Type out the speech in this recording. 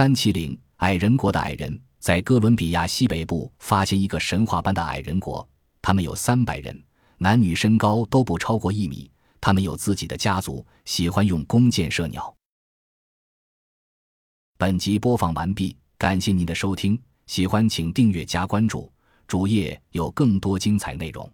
三七零矮人国的矮人在哥伦比亚西北部发现一个神话般的矮人国。他们有三百人男女身高都不超过一米他们有自己的家族喜欢用弓箭射鸟。本集播放完毕感谢您的收听喜欢请订阅加关注主页有更多精彩内容。